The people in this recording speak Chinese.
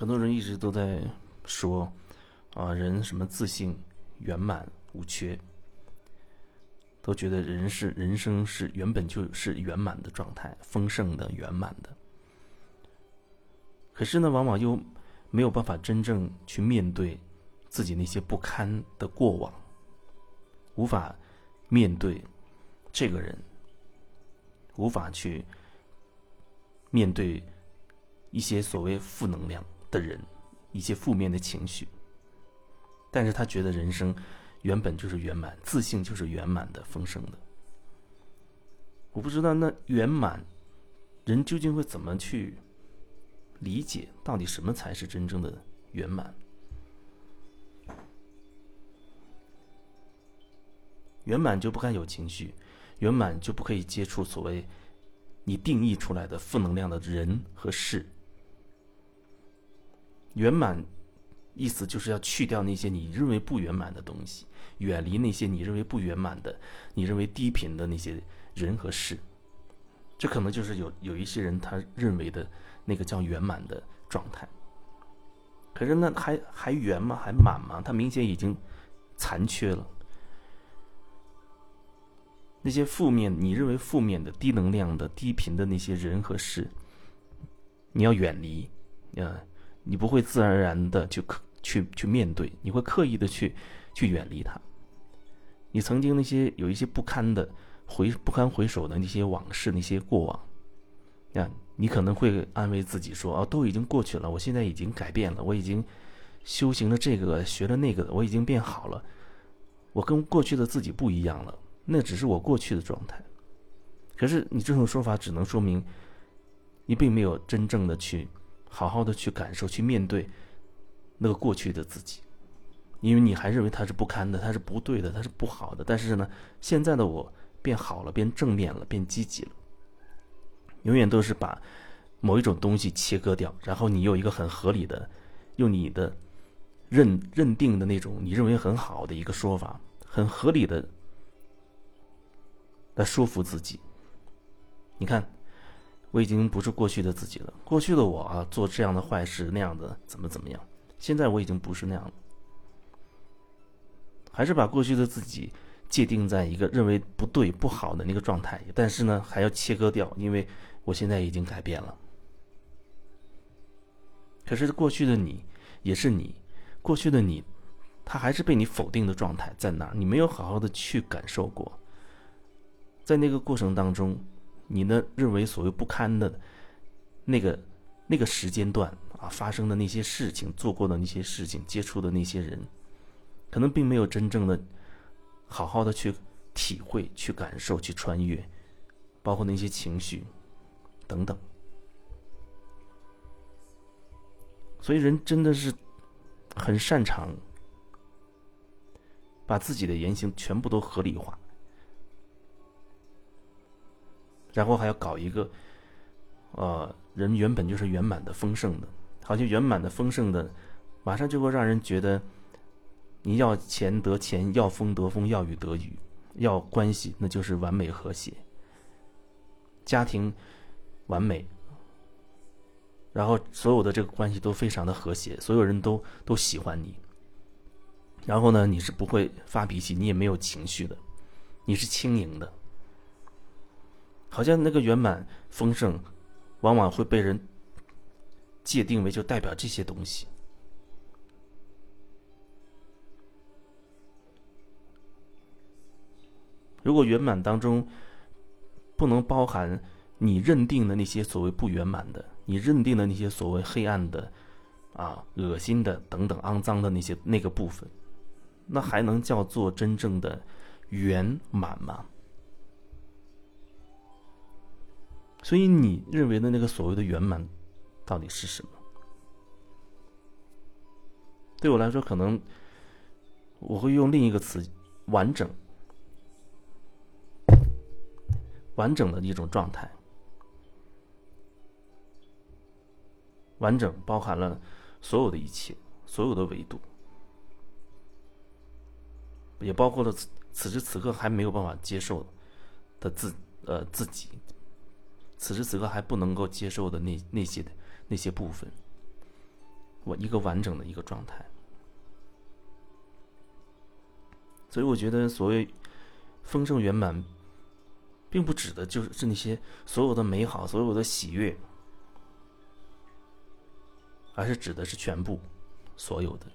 很多人一直都在说，啊，人什么自信、圆满、无缺，都觉得人是人生是原本就是圆满的状态，丰盛的、圆满的。可是呢，往往又没有办法真正去面对自己那些不堪的过往，无法面对这个人，无法去面对一些所谓负能量的人，一些负面的情绪。但是他觉得人生原本就是圆满，自信就是圆满的、丰盛的。我不知道那圆满人究竟会怎么去。理解到底什么才是真正的圆满？圆满就不该有情绪，圆满就不可以接触所谓你定义出来的负能量的人和事。圆满意思就是要去掉那些你认为不圆满的东西，远离那些你认为不圆满的、你认为低频的那些人和事。这可能就是有有一些人他认为的。那个叫圆满的状态，可是那还还圆吗？还满吗？它明显已经残缺了。那些负面，你认为负面的、低能量的、低频的那些人和事，你要远离嗯！你不会自然而然的去刻去去面对，你会刻意的去去远离它。你曾经那些有一些不堪的回不堪回首的那些往事，那些过往，啊。你可能会安慰自己说：“哦，都已经过去了，我现在已经改变了，我已经修行了这个，学了那个，我已经变好了，我跟过去的自己不一样了。那只是我过去的状态。可是你这种说法只能说明，你并没有真正的去好好的去感受、去面对那个过去的自己，因为你还认为他是不堪的，他是不对的，他是不好的。但是呢，现在的我变好了，变正面了，变积极了。”永远都是把某一种东西切割掉，然后你有一个很合理的，用你的认认定的那种你认为很好的一个说法，很合理的来说服自己。你看，我已经不是过去的自己了。过去的我啊，做这样的坏事那样的怎么怎么样？现在我已经不是那样了，还是把过去的自己。界定在一个认为不对、不好的那个状态，但是呢，还要切割掉，因为我现在已经改变了。可是过去的你也是你，过去的你，他还是被你否定的状态在那儿，你没有好好的去感受过。在那个过程当中，你呢认为所谓不堪的那个那个时间段啊发生的那些事情、做过的那些事情、接触的那些人，可能并没有真正的。好好的去体会、去感受、去穿越，包括那些情绪等等。所以人真的是很擅长把自己的言行全部都合理化，然后还要搞一个，呃，人原本就是圆满的、丰盛的，好像圆满的、丰盛的，马上就会让人觉得。你要钱得钱，要风得风，要雨得雨，要关系那就是完美和谐，家庭完美，然后所有的这个关系都非常的和谐，所有人都都喜欢你。然后呢，你是不会发脾气，你也没有情绪的，你是轻盈的，好像那个圆满丰盛，往往会被人界定为就代表这些东西。如果圆满当中不能包含你认定的那些所谓不圆满的，你认定的那些所谓黑暗的、啊恶心的等等肮脏的那些那个部分，那还能叫做真正的圆满吗？所以你认为的那个所谓的圆满到底是什么？对我来说，可能我会用另一个词：完整。完整的一种状态，完整包含了所有的一切，所有的维度，也包括了此此时此刻还没有办法接受的自呃自己，此时此刻还不能够接受的那那些的那些部分，我一个完整的一个状态。所以我觉得，所谓丰盛圆满，并不指的就是那些所有的美好、所有的喜悦，而是指的是全部、所有的。